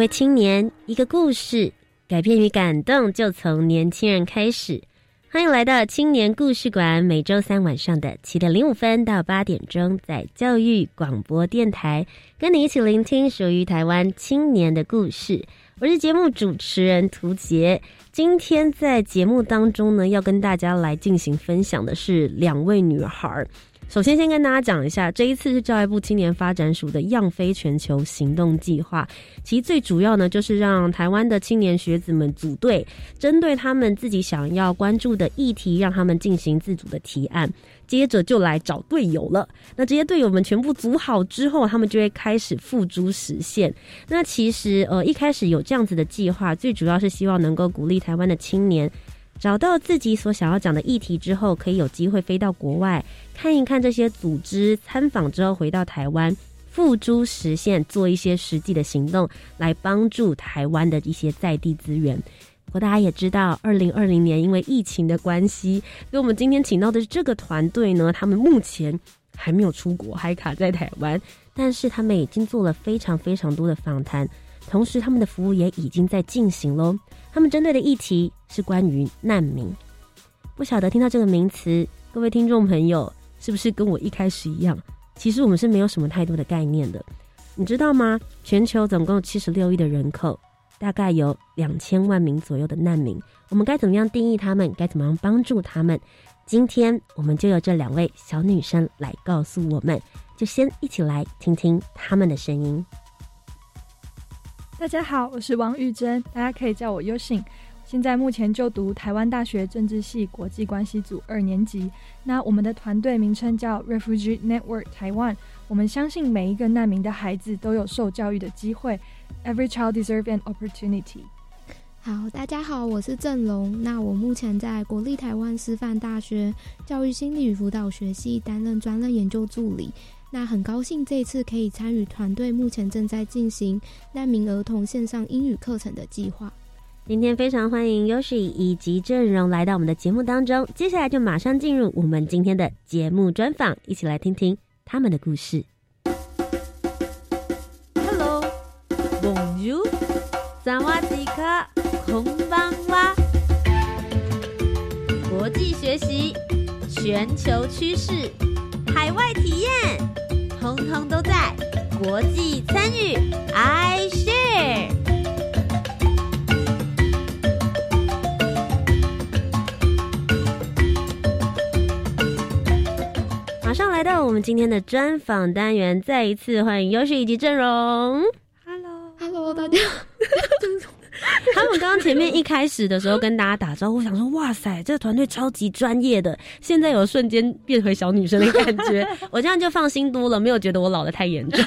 位青年，一个故事，改变与感动就从年轻人开始。欢迎来到青年故事馆，每周三晚上的七点零五分到八点钟，在教育广播电台，跟你一起聆听属于台湾青年的故事。我是节目主持人涂杰，今天在节目当中呢，要跟大家来进行分享的是两位女孩。首先，先跟大家讲一下，这一次是教育部青年发展署的“样飞全球行动计划”。其实最主要呢，就是让台湾的青年学子们组队，针对他们自己想要关注的议题，让他们进行自主的提案。接着就来找队友了。那这些队友们全部组好之后，他们就会开始付诸实现。那其实，呃，一开始有这样子的计划，最主要是希望能够鼓励台湾的青年。找到自己所想要讲的议题之后，可以有机会飞到国外看一看这些组织，参访之后回到台湾，付诸实现，做一些实际的行动，来帮助台湾的一些在地资源。不过大家也知道，二零二零年因为疫情的关系，所以我们今天请到的这个团队呢，他们目前还没有出国，还卡在台湾，但是他们已经做了非常非常多的访谈。同时，他们的服务也已经在进行喽。他们针对的议题是关于难民。不晓得听到这个名词，各位听众朋友是不是跟我一开始一样？其实我们是没有什么太多的概念的。你知道吗？全球总共七十六亿的人口，大概有两千万名左右的难民。我们该怎么样定义他们？该怎么样帮助他们？今天我们就由这两位小女生来告诉我们。就先一起来听听他们的声音。大家好，我是王玉珍，大家可以叫我优信。现在目前就读台湾大学政治系国际关系组二年级。那我们的团队名称叫 Refugee Network Taiwan。我们相信每一个难民的孩子都有受教育的机会。Every child deserves an opportunity。好，大家好，我是郑龙。那我目前在国立台湾师范大学教育心理与辅导学系担任专任研究助理。那很高兴这一次可以参与团队目前正在进行难民儿童线上英语课程的计划。今天非常欢迎 Yoshi 以及阵容来到我们的节目当中，接下来就马上进入我们今天的节目专访，一起来听听他们的故事。Hello，Bonjour，萨瓦迪卡，空邦哇，国际学习，全球趋势，海外体验。通通都在国际参与，I share。马上来到我们今天的专访单元，再一次欢迎优势以及阵容。Hello，Hello，大家。他们刚刚前面一开始的时候跟大家打招呼，想说哇塞，这个团队超级专业的。现在有瞬间变回小女生的感觉，我这样就放心多了，没有觉得我老的太严重。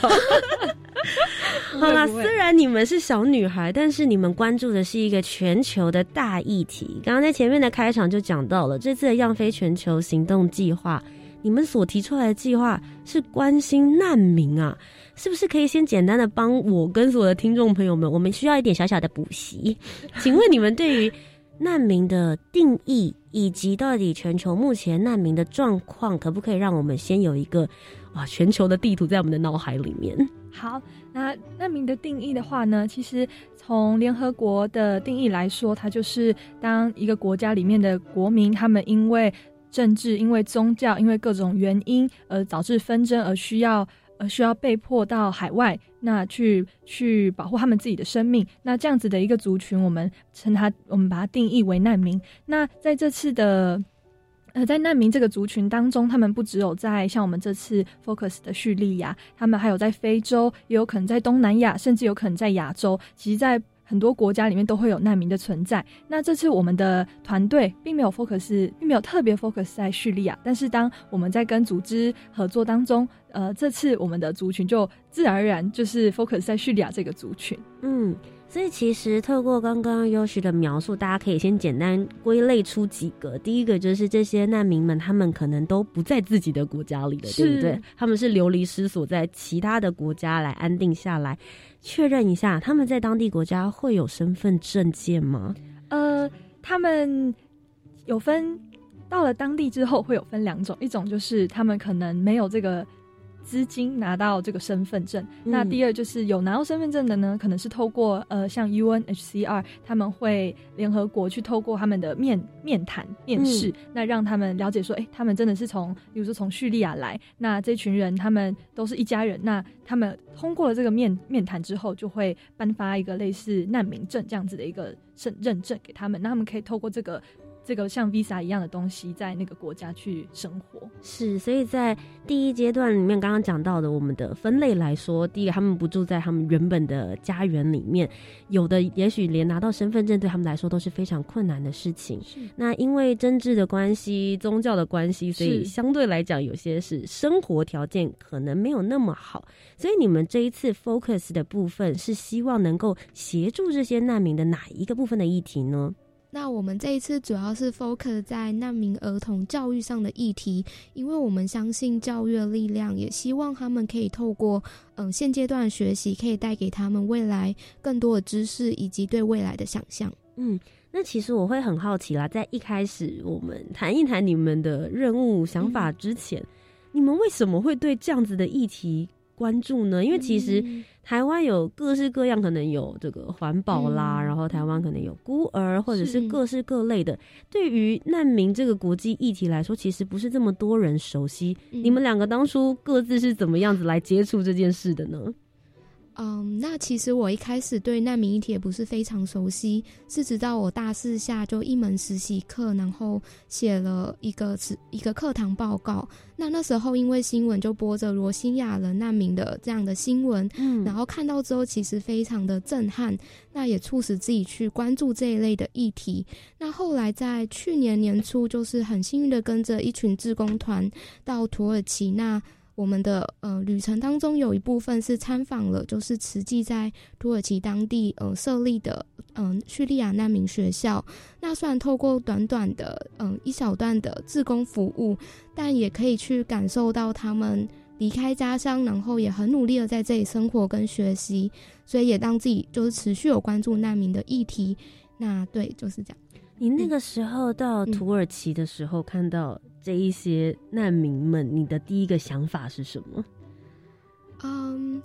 好啦，虽然你们是小女孩，但是你们关注的是一个全球的大议题。刚刚在前面的开场就讲到了这次的“样飞全球行动计划”，你们所提出来的计划是关心难民啊。是不是可以先简单的帮我跟所有的听众朋友们，我们需要一点小小的补习？请问你们对于难民的定义，以及到底全球目前难民的状况，可不可以让我们先有一个哇全球的地图在我们的脑海里面？好，那难民的定义的话呢，其实从联合国的定义来说，它就是当一个国家里面的国民，他们因为政治、因为宗教、因为各种原因而导致纷争而需要。呃，需要被迫到海外，那去去保护他们自己的生命。那这样子的一个族群，我们称它，我们把它定义为难民。那在这次的，呃，在难民这个族群当中，他们不只有在像我们这次 focus 的叙利亚，他们还有在非洲，也有可能在东南亚，甚至有可能在亚洲。其实，在很多国家里面都会有难民的存在。那这次我们的团队并没有 focus，并没有特别 focus 在叙利亚，但是当我们在跟组织合作当中，呃，这次我们的族群就自然而然就是 focus 在叙利亚这个族群。嗯。所以其实透过刚刚优许的描述，大家可以先简单归类出几个。第一个就是这些难民们，他们可能都不在自己的国家里的，对不对？他们是流离失所，在其他的国家来安定下来。确认一下，他们在当地国家会有身份证件吗？呃，他们有分，到了当地之后会有分两种，一种就是他们可能没有这个。资金拿到这个身份证，那第二就是有拿到身份证的呢，可能是透过呃像 UNHCR 他们会联合国去透过他们的面面谈面试，那让他们了解说，哎，他们真的是从比如说从叙利亚来，那这群人他们都是一家人，那他们通过了这个面面谈之后，就会颁发一个类似难民证这样子的一个认认证给他们，那他们可以透过这个。这个像 Visa 一样的东西，在那个国家去生活是，所以在第一阶段里面，刚刚讲到的我们的分类来说，第一个他们不住在他们原本的家园里面，有的也许连拿到身份证对他们来说都是非常困难的事情。那因为政治的关系、宗教的关系，所以相对来讲，有些是生活条件可能没有那么好。所以你们这一次 focus 的部分是希望能够协助这些难民的哪一个部分的议题呢？那我们这一次主要是 focus 在难民儿童教育上的议题，因为我们相信教育的力量，也希望他们可以透过嗯现阶段的学习，可以带给他们未来更多的知识以及对未来的想象。嗯，那其实我会很好奇啦，在一开始我们谈一谈你们的任务想法之前，你们为什么会对这样子的议题关注呢？因为其实。台湾有各式各样，可能有这个环保啦，然后台湾可能有孤儿，或者是各式各类的。对于难民这个国际议题来说，其实不是这么多人熟悉。你们两个当初各自是怎么样子来接触这件事的呢？嗯，那其实我一开始对难民议题也不是非常熟悉，是直到我大四下就一门实习课，然后写了一个一个课堂报告。那那时候因为新闻就播着罗兴亚人难民的这样的新闻，嗯，然后看到之后其实非常的震撼，那也促使自己去关注这一类的议题。那后来在去年年初，就是很幸运的跟着一群志工团到土耳其那。我们的呃旅程当中有一部分是参访了，就是慈济在土耳其当地呃设立的嗯叙利亚难民学校。那虽然透过短短的嗯一小段的自工服务，但也可以去感受到他们离开家乡，然后也很努力的在这里生活跟学习，所以也让自己就是持续有关注难民的议题。那对，就是这样。你那个时候到土耳其的时候看到。这一些难民们，你的第一个想法是什么？嗯，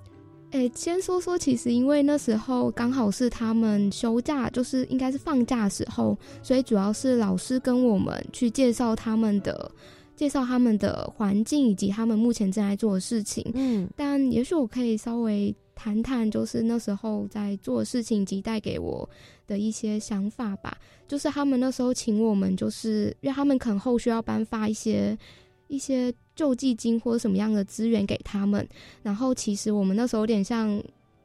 诶，先说说，其实因为那时候刚好是他们休假，就是应该是放假时候，所以主要是老师跟我们去介绍他们的，介绍他们的环境以及他们目前正在做的事情。嗯，但也许我可以稍微谈谈，就是那时候在做的事情及带给我的一些想法吧。就是他们那时候请我们，就是因为他们可能后续要颁发一些一些救济金或者什么样的资源给他们，然后其实我们那时候有点像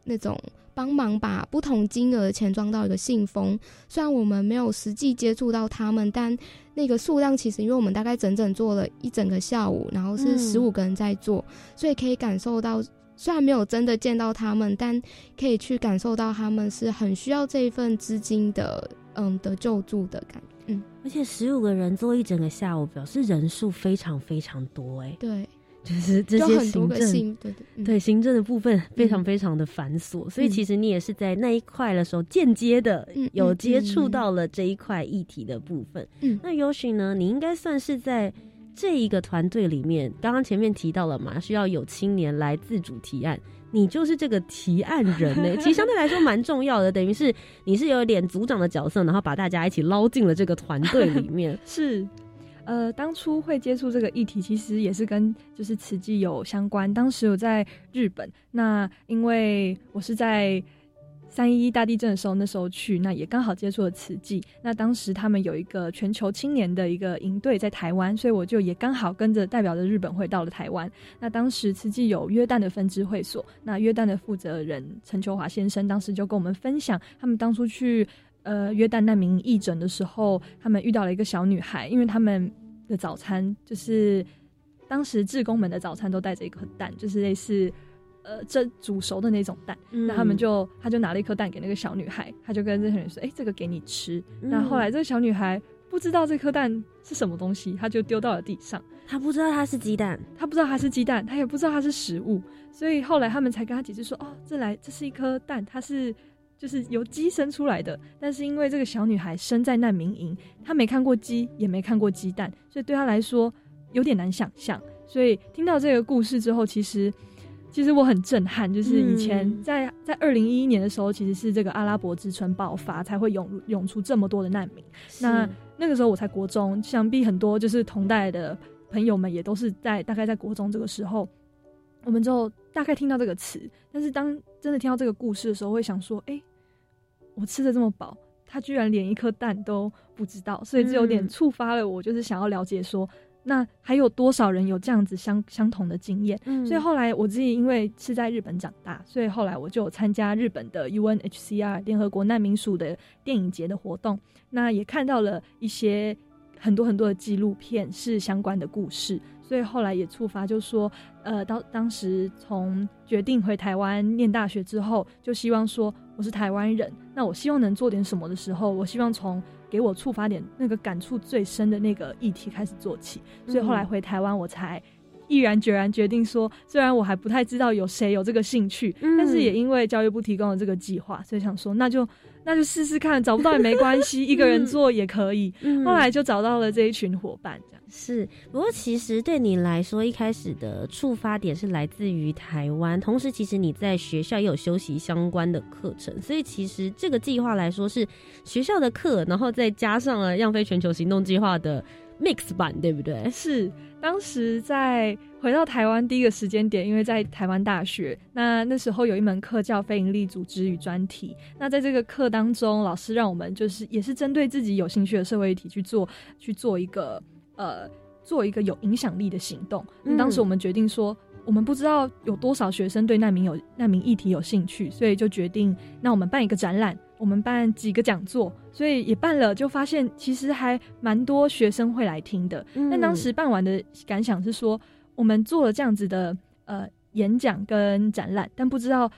那种帮忙把不同金额的钱装到一个信封。虽然我们没有实际接触到他们，但那个数量其实，因为我们大概整整做了一整个下午，然后是十五个人在做，所以可以感受到，虽然没有真的见到他们，但可以去感受到他们是很需要这一份资金的。嗯，的救助的感觉，嗯，而且十五个人做一整个下午，表示人数非常非常多，哎，对，就是这些行政，对对对，行政的部分非常非常的繁琐，所以其实你也是在那一块的时候间接的有接触到了这一块议题的部分。嗯，那尤许呢，你应该算是在这一个团队里面，刚刚前面提到了嘛，需要有青年来自主提案。你就是这个提案人呢，其实相对来说蛮重要的，等于是你是有点组长的角色，然后把大家一起捞进了这个团队里面。是，呃，当初会接触这个议题，其实也是跟就是慈济有相关。当时我在日本，那因为我是在三一一大地震的时候，那时候去，那也刚好接触了慈济。那当时他们有一个全球青年的一个营队在台湾，所以我就也刚好跟着代表着日本会到了台湾。那当时慈济有约旦的分支会所，那约旦的负责人陈秋华先生当时就跟我们分享，他们当初去呃约旦难民义诊的时候，他们遇到了一个小女孩，因为他们的早餐就是当时志工们的早餐都带着一颗蛋，就是类似。呃，蒸煮熟的那种蛋，那他们就他就拿了一颗蛋给那个小女孩，他就跟这些人说：“哎，这个给你吃。”那后来这个小女孩不知道这颗蛋是什么东西，她就丢到了地上。她不知道它是鸡蛋，她不知道它是鸡蛋，她也不知道它是食物。所以后来他们才跟她解释说：“哦，这来这是一颗蛋，它是就是由鸡生出来的。但是因为这个小女孩生在难民营，她没看过鸡，也没看过鸡蛋，所以对她来说有点难想象。所以听到这个故事之后，其实。”其实我很震撼，就是以前在在二零一一年的时候，其实是这个阿拉伯之春爆发，才会涌涌出这么多的难民。那那个时候我才国中，想必很多就是同代的朋友们也都是在大概在国中这个时候，我们就大概听到这个词。但是当真的听到这个故事的时候，会想说：哎，我吃的这么饱，他居然连一颗蛋都不知道，所以这有点触发了我，就是想要了解说。那还有多少人有这样子相相同的经验？所以后来我自己因为是在日本长大，所以后来我就有参加日本的 UNHCR 联合国难民署的电影节的活动。那也看到了一些很多很多的纪录片是相关的故事，所以后来也触发，就说呃，当当时从决定回台湾念大学之后，就希望说我是台湾人，那我希望能做点什么的时候，我希望从。给我触发点那个感触最深的那个议题开始做起，所以后来回台湾，我才毅然决然决定说，虽然我还不太知道有谁有这个兴趣，但是也因为教育部提供了这个计划，所以想说那就。那就试试看，找不到也没关系，一个人做也可以。后来就找到了这一群伙伴，这样是。不过其实对你来说，一开始的触发点是来自于台湾，同时其实你在学校也有修习相关的课程，所以其实这个计划来说是学校的课，然后再加上了样飞全球行动计划的 mix 版，对不对？是。当时在回到台湾第一个时间点，因为在台湾大学，那那时候有一门课叫非营利组织与专题。那在这个课当中，老师让我们就是也是针对自己有兴趣的社会议题去做去做一个呃做一个有影响力的行动。当时我们决定说，我们不知道有多少学生对难民有难民议题有兴趣，所以就决定那我们办一个展览。我们办几个讲座，所以也办了，就发现其实还蛮多学生会来听的。但当时办完的感想是说，我们做了这样子的呃演讲跟展览，但不知道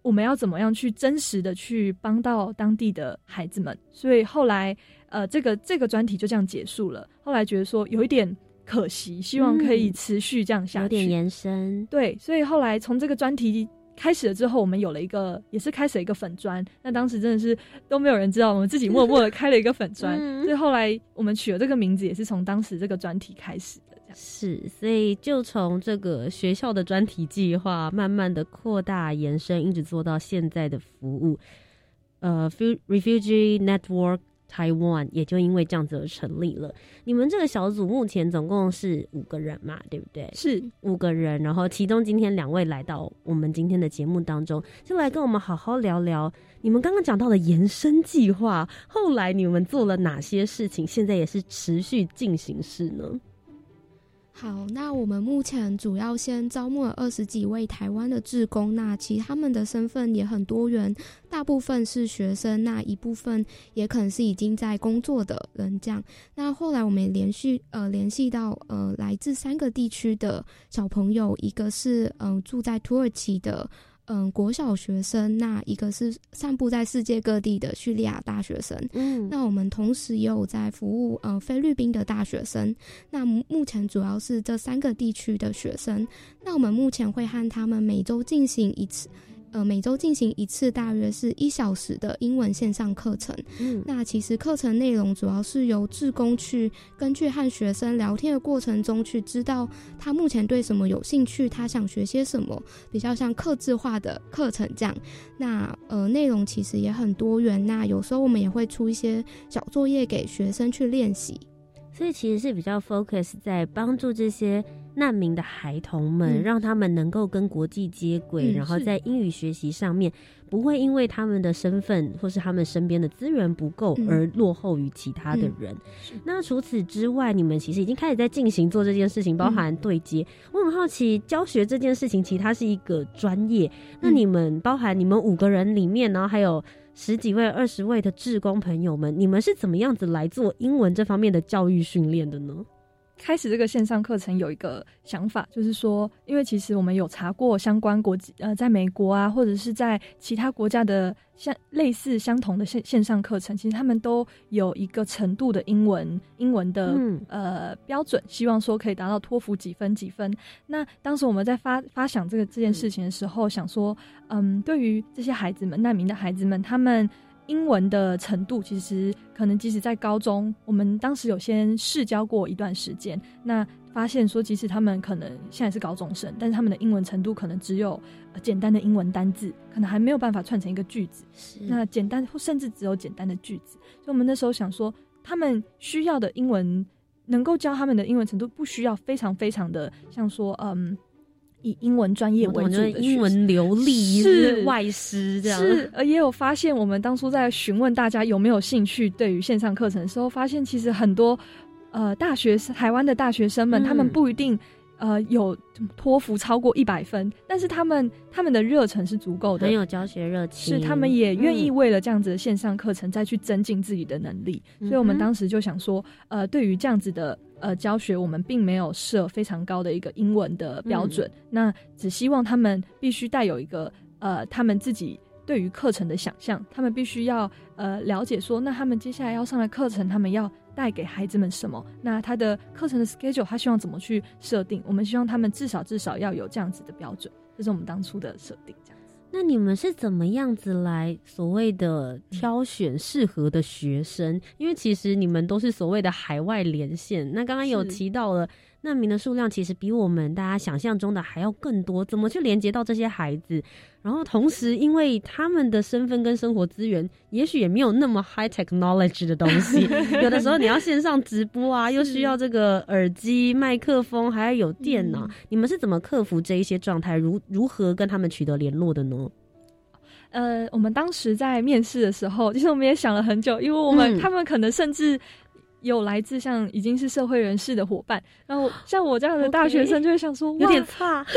我们要怎么样去真实的去帮到当地的孩子们。所以后来呃这个这个专题就这样结束了。后来觉得说有一点可惜，希望可以持续这样下去，有点延伸。对，所以后来从这个专题。开始了之后，我们有了一个，也是开始了一个粉砖。那当时真的是都没有人知道，我们自己默默的开了一个粉砖。所以后来我们取了这个名字，也是从当时这个专题开始的。这样是，所以就从这个学校的专题计划，慢慢的扩大延伸，一直做到现在的服务。呃，refugee network。Taiwan 也就因为这样子而成立了。你们这个小组目前总共是五个人嘛，对不对？是五个人。然后其中今天两位来到我们今天的节目当中，就来跟我们好好聊聊你们刚刚讲到的延伸计划。后来你们做了哪些事情？现在也是持续进行式呢？好，那我们目前主要先招募了二十几位台湾的志工，那其实他们的身份也很多元，大部分是学生，那一部分也可能是已经在工作的人。这样，那后来我们也连续呃联系到呃来自三个地区的小朋友，一个是嗯住在土耳其的。嗯，国小学生，那一个是散布在世界各地的叙利亚大学生，嗯，那我们同时也有在服务呃菲律宾的大学生，那目前主要是这三个地区的学生，那我们目前会和他们每周进行一次。呃，每周进行一次，大约是一小时的英文线上课程。嗯，那其实课程内容主要是由志工去根据和学生聊天的过程中去知道他目前对什么有兴趣，他想学些什么，比较像克制化的课程这样。那呃，内容其实也很多元。那有时候我们也会出一些小作业给学生去练习。所以其实是比较 focus 在帮助这些难民的孩童们，嗯让他们能够跟国际接轨，嗯然后在英语学习上面不会因为他们的身份或是他们身边的资源不够嗯而落后于其他的人。是那除此之外，你们其实已经开始在进行做这件事情，包含对接。我很好奇，教学这件事情其实它是一个专业，那嗯你们包含你们五个人里面，然后还有。十几位、二十位的志工朋友们，你们是怎么样子来做英文这方面的教育训练的呢？开始这个线上课程有一个想法，就是说，因为其实我们有查过相关国际呃，在美国啊，或者是在其他国家的像类似相同的线线上课程，其实他们都有一个程度的英文英文的、嗯呃标准，希望说可以达到托福几分几分。那当时我们在发发想这个这件事情的时候，想说，嗯，对于这些孩子们，难民的孩子们，他们。英文的程度其实可能，即使在高中，我们当时有先试教过一段时间，那发现说，即使他们可能现在是高中生，但是他们的英文程度可能只有、呃简单的英文单字，可能还没有办法串成一个句子。是那简单或甚至只有简单的句子，所以我们那时候想说，他们需要的英文能够教他们的英文程度，不需要非常非常的像说，嗯，以英文专业为主的就是英文流利是外师这样，是，呃，也有发现，我们当初在询问大家有没有兴趣对于线上课程的时候，发现其实很多呃大学生台湾的大学生们，他们嗯不一定呃有托福超过一百分，但是他们他们的热忱是足够的。很，有教学热情，是他们也愿意嗯为了这样子的线上课程再去增进自己的能力，嗯所以我们当时就想说，呃，对于这样子的呃教学，我们并没有设非常高的一个英文的标准，嗯。那只希望他们必须带有一个呃他们自己对于课程的想象，他们必须要呃了解说，那他们接下来要上的课程，他们要带给孩子们什么？那他的课程的 schedule，他希望怎么去设定？我们希望他们至少至少要有这样子的标准，这是我们当初的设定，这样子。那你们是怎么样子来所谓的挑选适合的学生？因为其实你们都是所谓的海外连线。那刚刚有提到了难民的数量，其实比我们大家想象中的还要更多。怎么去连接到这些孩子？然后同时，因为他们的身份跟生活资源，也许也没有那么 high technology 的东西。有的时候你要线上直播啊，又需要这个耳机、麦克风，还要有电脑。你们是怎么克服这一些状态？如如何跟他们取得联络的呢？呃，我们当时在面试的时候，其实我们也想了很久，因为我们、嗯他们可能甚至有来自像已经是社会人士的伙伴，然后像我这样的大学生就会想说，有点哇差，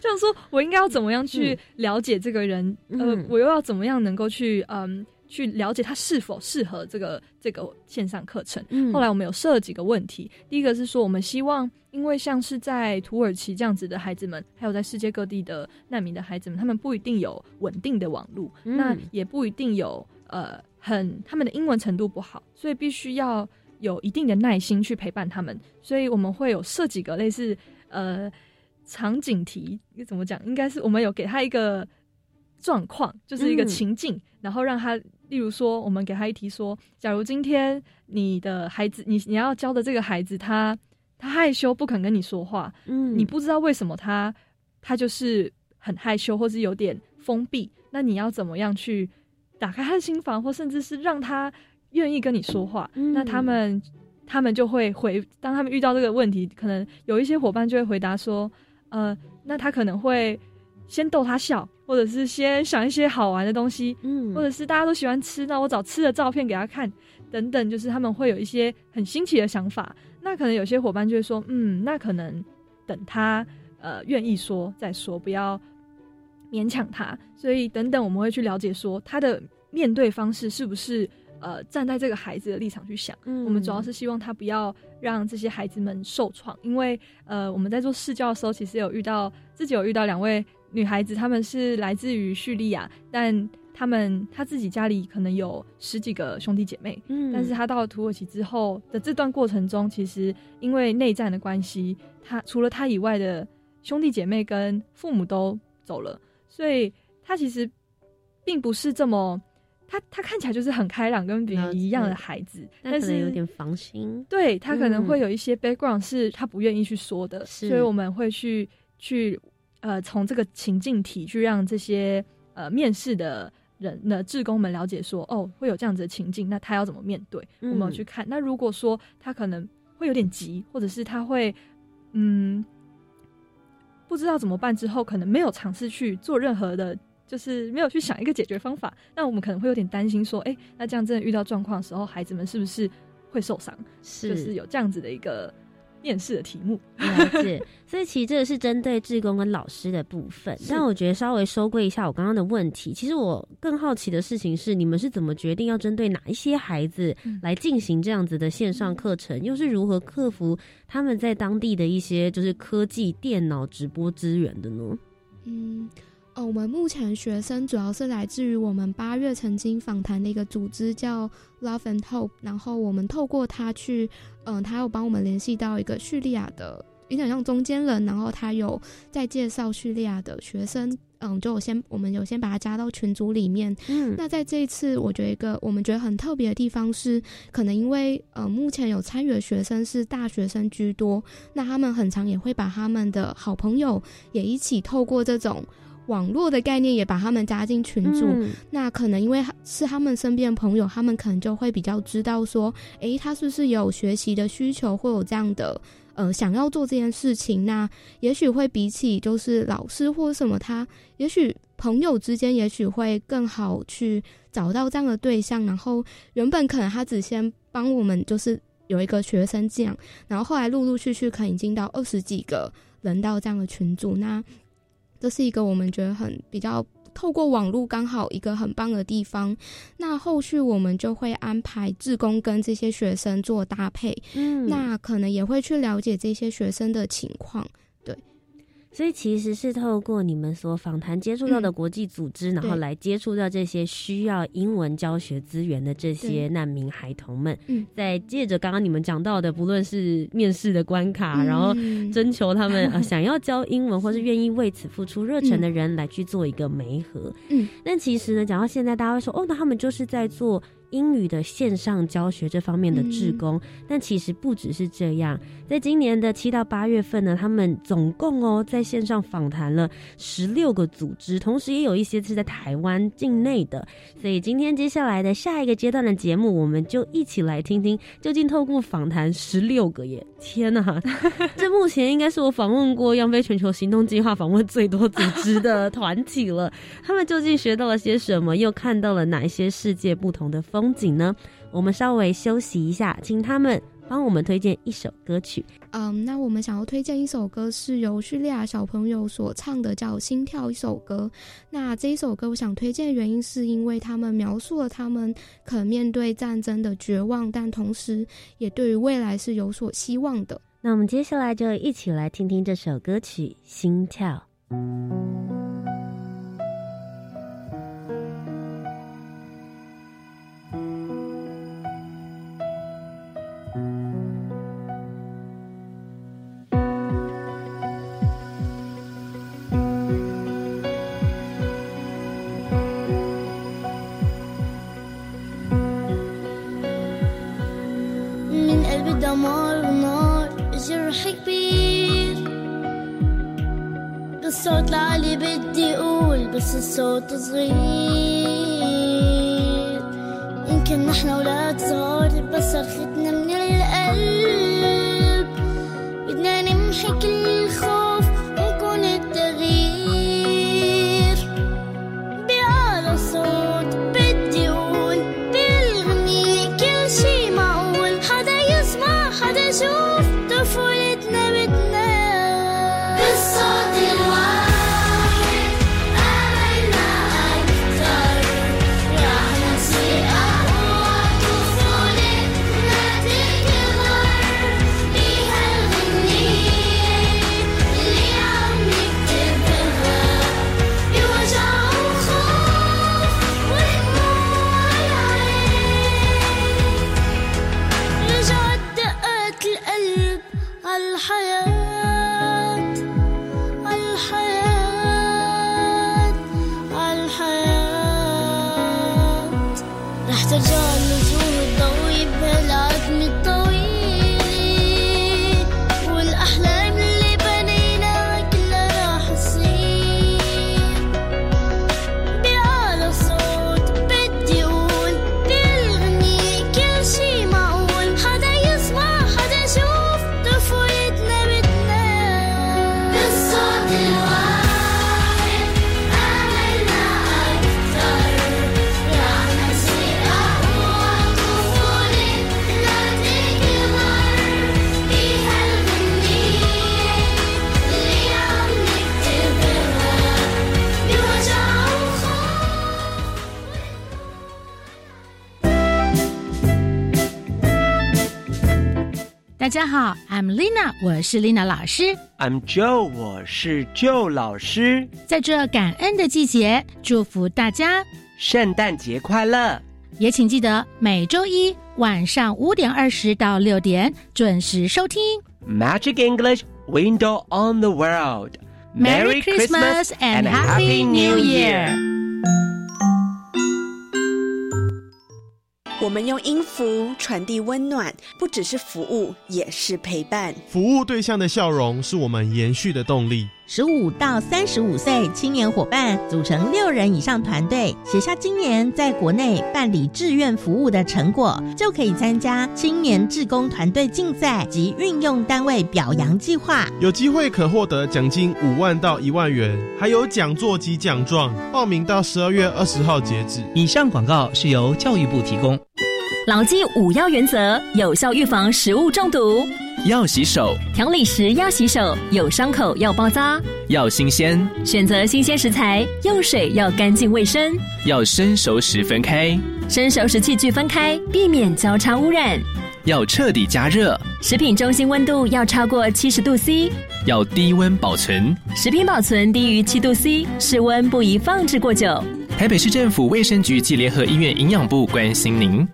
这样说，我应该要怎么样去了解这个人？嗯。呃，我又要怎么样能够去嗯去了解他是否适合这个这个线上课程？嗯。后来我们有设了几个问题，第一个是说，我们希望，因为像是在土耳其这样子的孩子们，还有在世界各地的难民的孩子们，他们不一定有稳定的网络，嗯。那也不一定有呃很他们的英文程度不好，所以必须要有一定的耐心去陪伴他们，所以我们会有设几个类似呃场景题，怎么讲？应该是我们有给他一个状况，就是一个嗯情境，然后让他，例如说，我们给他一题说，假如今天你的孩子，你你要教的这个孩子，他他害羞不肯跟你说话，嗯你不知道为什么他他就是很害羞，或是有点封闭，那你要怎么样去打开他的心房，或甚至是让他愿意跟你说话？嗯那他们他们就会回，当他们遇到这个问题，可能有一些伙伴就会回答说，呃，那他可能会先逗他笑，或者是先想一些好玩的东西，嗯或者是大家都喜欢吃，那我找吃的照片给他看，等等，就是他们会有一些很新奇的想法。那可能有些伙伴就会说，嗯，那可能等他呃愿意说再说，不要勉强他。所以等等，我们会去了解说他的面对方式是不是呃站在这个孩子的立场去想。嗯我们主要是希望他不要让这些孩子们受创，因为呃，我们在做试教的时候，其实有遇到自己有遇到两位女孩子，她们是来自于叙利亚，但她们她自己家里可能有十几个兄弟姐妹，嗯但是她到了土耳其之后的这段过程中，其实因为内战的关系，她除了她以外的兄弟姐妹跟父母都走了，所以她其实并不是这么。她她看起来就是很开朗，跟别人一样的孩子，但是有点防心，对他可能嗯会有一些 background 是他不愿意去说的，是所以我们会去去呃从这个情境题去让这些呃面试的人的志工们了解说，哦会有这样子的情境，那他要怎么面对？嗯我们要去看。那如果说他可能会有点急，或者是他会嗯不知道怎么办，之后可能没有尝试去做任何的，就是没有去想一个解决方法，那我们可能会有点担心说，哎，那这样真的遇到状况的时候，孩子们是不是会受伤？是，就是有这样子的一个。面试的题目了解，所以其实这个是针对志工跟老师的部分。但我觉得稍微收归一下我刚刚的问题。其实我更好奇的事情是，你们是怎么决定要针对哪一些孩子来进行这样子的线上课程？又是如何克服他们在当地的一些就是科技电脑直播资源的呢？嗯。哦，我们目前学生主要是来自于我们八月曾经访谈的一个组织叫 Love and Hope，然后我们透过他去，嗯，他有帮我们联系到一个叙利亚的，有点像中间人，然后他有在介绍叙利亚的学生，嗯，就我先我们有先把他加到群组里面。嗯，那在这一次，我觉得一个我们觉得很特别的地方是，可能因为呃目前有参与的学生是大学生居多，那他们很常也会把他们的好朋友也一起透过这种。网络的概念也把他们加进群组，那可能因为是他们身边的朋友，他们可能就会比较知道说，诶，他是不是有学习的需求，会有这样的呃想要做这件事情？那也许会比起就是老师或什么，他也许朋友之间也许会更好去找到这样的对象。然后原本可能他只先帮我们就是有一个学生这样，然后后来陆陆续续可能已经到二十几个人到这样的群组，那。这是一个我们觉得很比较透过网络刚好一个很棒的地方。那后续我们就会安排志工跟这些学生做搭配，嗯，那可能也会去了解这些学生的情况。所以其实是透过你们所访谈接触到的国际组织，然后来接触到这些需要英文教学资源的这些难民孩童们，嗯。在借着刚刚你们讲到的，不论是面试的关卡，然后征求他们呃 想要教英文或是愿意为此付出热忱的人来去做一个媒合。嗯，但其实呢，讲到现在，大家会说哦，那他们就是在做。英语的线上教学这方面的志工，但其实不只是这样。在今年的七到八月份呢，他们总共哦在线上访谈了十六个组织，同时也有一些是在台湾境内的。所以今天接下来的下一个阶段的节目，我们就一起来听听，究竟透过访谈十六个耶，天哪！这目前应该是我访问过央非全球行动计划访问最多组织的团体了。他们究竟学到了些什么？又看到了哪一些世界不同的风？风景呢？我们稍微休息一下，请他们帮我们推荐一首歌曲。嗯，那我们想要推荐一首歌，是由叙利亚小朋友所唱的，叫《心跳》一首歌。那这一首歌，我想推荐的原因，是因为他们描述了他们可能面对战争的绝望，但同时也对于未来是有所希望的。那我们接下来就一起来听听这首歌曲《心跳》。so to sleep. 好，I'm Lina，我是 Lina 老师。 I'm Joe，我是 Joe 老师。在这感恩的季节，祝福大家圣诞节快乐！也请记得每周一晚上五点二十到六点准时收听 Magic English Window on the World。 Merry Christmas and Happy New Year。 我们用音符传递温暖，不只是服务，也是陪伴。服务对象的笑容是我们延续的动力。十五到三十五岁青年伙伴组成六人以上团队，写下今年在国内办理志愿服务的成果，就可以参加青年志工团队竞赛及运用单位表扬计划。有机会可获得奖金五万到一万元，还有讲座及奖状。报名到十二月二十号截止。以上广告是由教育部提供。牢记五要原则，有效预防食物中毒。要洗手，调理时要洗手，有伤口要包扎。要新鲜，选择新鲜食材，用水要干净卫生。要生熟时分开，生熟时器具分开，避免交叉污染。要彻底加热，食品中心温度要超过七十度 C。要低温保存，食品保存低于七度 C，室温不宜放置过久。台北市政府卫生局暨联合医院营养部关心您。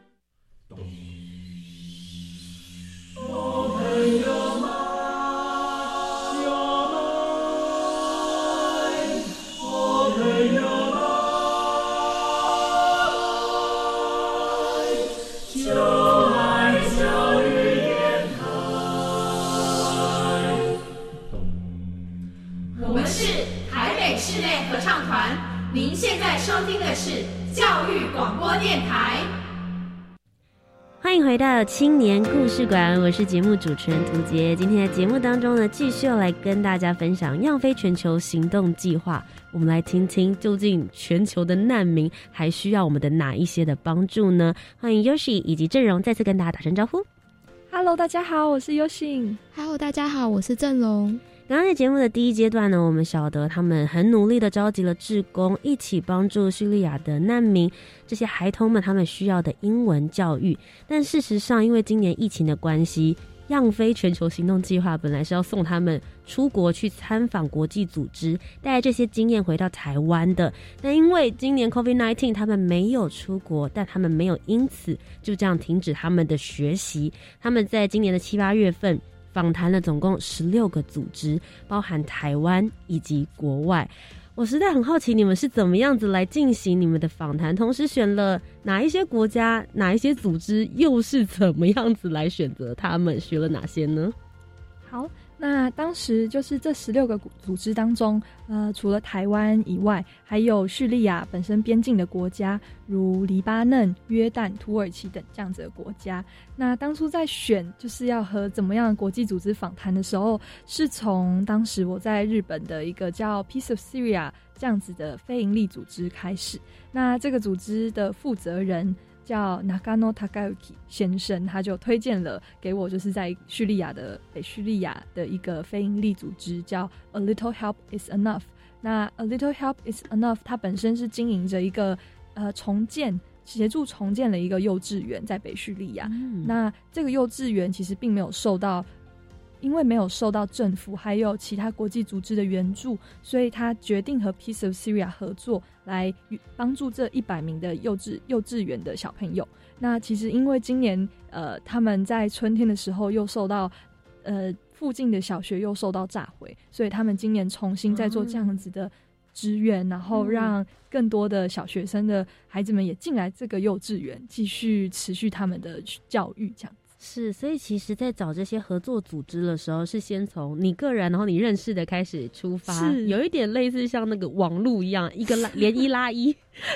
欢迎回到青年故事馆，我是节目主持人涂杰。今天的节目当中呢，继续要来跟大家分享“样飞全球行动计划”。我们来听听，究竟全球的难民还需要我们的哪一些的帮助呢？欢迎 Yoshi 以及郑荣再次跟大家打声招呼。Hello，大家好，我是 Yoshi。Hello，大家好，我是郑荣。刚刚在节目的第一阶段呢，我们晓得他们很努力的召集了志工，一起帮助叙利亚的难民，这些孩童们他们需要的英文教育。但事实上，因为今年疫情的关系，样飞全球行动计划本来是要送他们出国去参访国际组织，带这些经验回到台湾的。但因为今年 COVID-19，他们没有出国，但他们没有因此就这样停止他们的学习。他们在今年的七八月份。访谈了总共十六个组织，包含台湾以及国外。我实在很好奇，你们是怎么样子来进行你们的访谈？同时选了哪一些国家、哪一些组织，又是怎么样子来选择他们？学了哪些呢？好，那当时就是这十六个组织当中，呃，除了台湾以外，还有叙利亚本身边境的国家，如黎巴嫩、约旦、土耳其等这样子的国家。那当初在选就是要和怎么样的国际组织访谈的时候，是从当时我在日本的一个叫 Peace of Syria 这样子的非营利组织开始。那这个组织的负责人。叫 Nagano Takayuki 先生，他就推荐了给我，就是在叙利亚的北叙利亚的一个非营利组织，叫 A Little Help Is Enough。那 A Little Help Is Enough，它本身是经营着一个呃重建、协助重建了一个幼稚园，在北叙利亚。嗯、那这个幼稚园其实并没有受到。因为没有受到政府还有其他国际组织的援助，所以他决定和 Peace of Syria 合作，来帮助这一百名的幼稚幼稚园的小朋友。那其实因为今年呃他们在春天的时候又受到呃附近的小学又受到炸毁，所以他们今年重新在做这样子的支援，然后让更多的小学生的孩子们也进来这个幼稚园，继续持续他们的教育这样。是，所以其实，在找这些合作组织的时候，是先从你个人，然后你认识的开始出发，有一点类似像那个网路一样，一个拉 连一拉一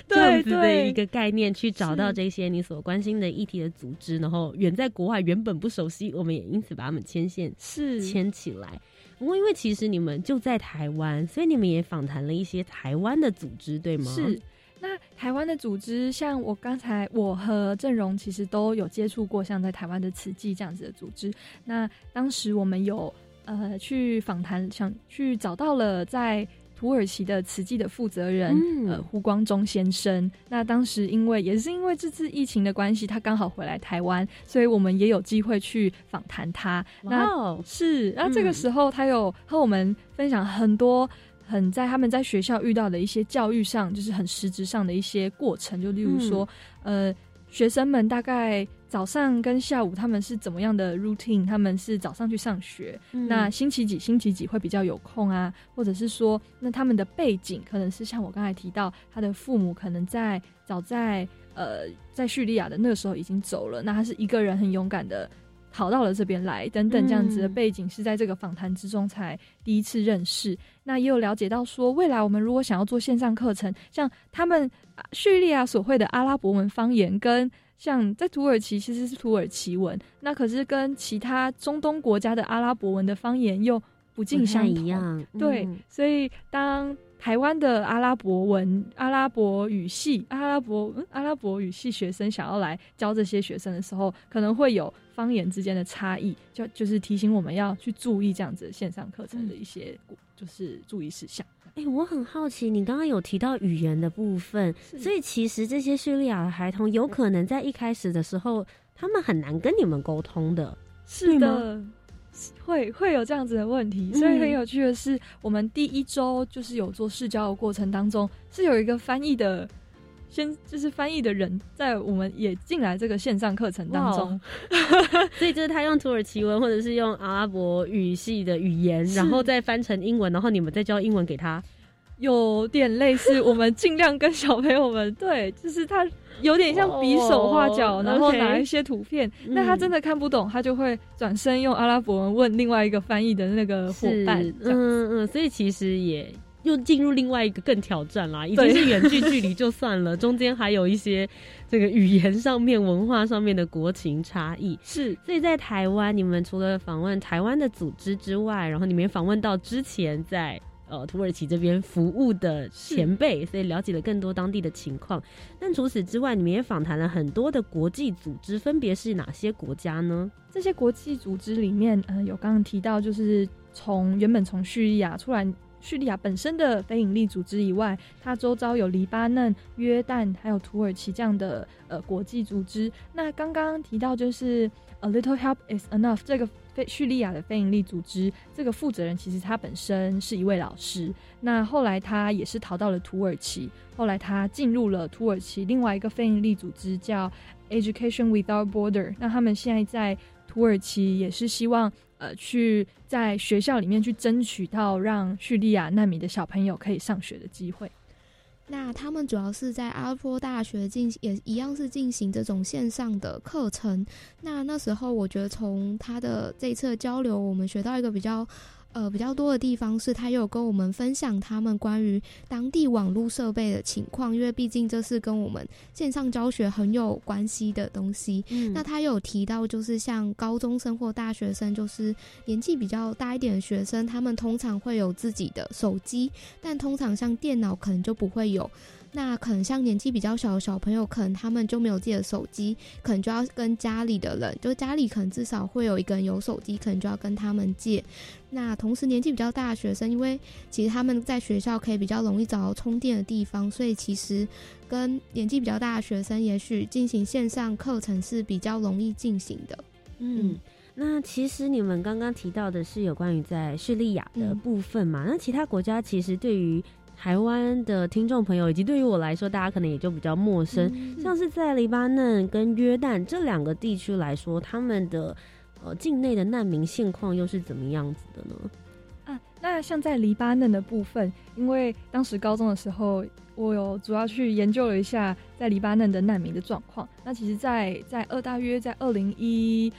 这样子的一个概念，去找到这些你所关心的议题的组织，然后远在国外原本不熟悉，我们也因此把他们牵线是牵起来。不过，因为其实你们就在台湾，所以你们也访谈了一些台湾的组织，对吗？是。那台湾的组织，像我刚才我和郑荣其实都有接触过，像在台湾的慈济这样子的组织。那当时我们有呃去访谈，想去找到了在土土耳其的慈济的负责人，嗯呃，胡光中先生。那当时因为也是因为这次疫情的关系，他刚好回来台湾，所以我们也有机会去访谈他。那是，那这个嗯时候他有和我们分享很多。很在他们在学校遇到的一些教育上，就是很实质上的一些过程，就例如说，呃，学生们大概早上跟下午他们是怎么样的 routine？他们是早上去上学，嗯那星期几星期几会比较有空啊？或者是说，那他们的背景可能是像我刚才提到，他的父母可能在早在呃在叙利亚的那个时候已经走了，那他是一个人很勇敢的。跑到了这边来，等等这样子的嗯背景是在这个访谈之中才第一次认识。那也有了解到说，未来我们如果想要做线上课程，像他们啊叙利亚所会的阿拉伯文方言，跟像在土耳其其实是土耳其文，那可是跟其他中东国家的阿拉伯文的方言又不尽相同。一样，对，嗯所以当台湾的阿拉伯文、阿拉伯语系、阿拉伯、嗯、阿拉伯语系学生想要来教这些学生的时候，可能会有方言之间的差异，就就是提醒我们要去注意这样子线上课程的一些就是注意事项。哎、我很好奇，你刚刚有提到语言的部分，所以其实这些叙利亚的孩童有可能在一开始的时候，他们很难跟你们沟通的，是吗？的，会会有这样子的问题，嗯所以很有趣的是，我们第一周就是有做试教的过程当中，是有一个翻译的。先就是翻译的人在我们也进来这个线上课程当中，所以就是他用土耳其文或者是用阿拉伯语系的语言，然后再翻成英文，然后你们再教英文给他。有点类似，我们尽量跟小朋友们对，就是他有点像比手画脚，哦然后拿一些图片。嗯那他真的看不懂，他就会转身用阿拉伯文问另外一个翻译的那个伙伴嗯嗯，所以其实也又进入另外一个更挑战啦，已经是远距距离就算了，中间还有一些这个语言上面、文化上面的国情差异。是，所以在台湾，你们除了访问台湾的组织之外，然后你们也访问到之前在。呃，土耳其这边服务的前辈，所以了解了更多当地的情况。但除此之外，你们也访谈了很多的国际组织，分别是哪些国家呢？这些国际组织里面，呃、有刚刚提到，就是从原本从叙利亚出来，叙利亚本身的非营利组织以外，它周遭有黎巴嫩、约旦还有土耳其这样的呃国际组织。那刚刚提到就是 A Little Help Is Enough 这个非叙利亚的非营利组织，这个负责人其实他本身是一位老师，那后来他也是逃到了土耳其，后来他进入了土耳其另外一个非营利组织叫 Education Without Border，那他们现在在土耳其也是希望呃去在学校里面去争取到让叙利亚难民的小朋友可以上学的机会。那他们主要是在阿波大学进行，也一样是进行这种线上的课程。那那时候我觉得从他的这一次交流，我们学到一个比较。呃，比较多的地方是他有跟我们分享他们关于当地网络设备的情况，因为毕竟这是跟我们线上教学很有关系的东西。嗯那他有提到，就是像高中生或大学生，就是年纪比较大一点的学生，他们通常会有自己的手机，但通常像电脑可能就不会有。那可能像年纪比较小的小朋友，可能他们就没有自己的手机，可能就要跟家里的人，就家里可能至少会有一个人有手机，可能就要跟他们借。那同时年纪比较大的学生，因为其实他们在学校可以比较容易找到充电的地方，所以其实跟年纪比较大的学生，也许进行线上课程是比较容易进行的。嗯，那其实你们刚刚提到的是有关于在叙利亚的部分嘛？那其他国家其实对于台湾的听众朋友，以及对于我来说，大家可能也就比较陌生。像是在黎巴嫩跟约旦这两个地区来说，他们的呃境内的难民现况又是怎么样子的呢？啊，那像在黎巴嫩的部分，因为当时高中的时候，我有主要去研究了一下在黎巴嫩的难民的状况。那其实在，在二大约在二零一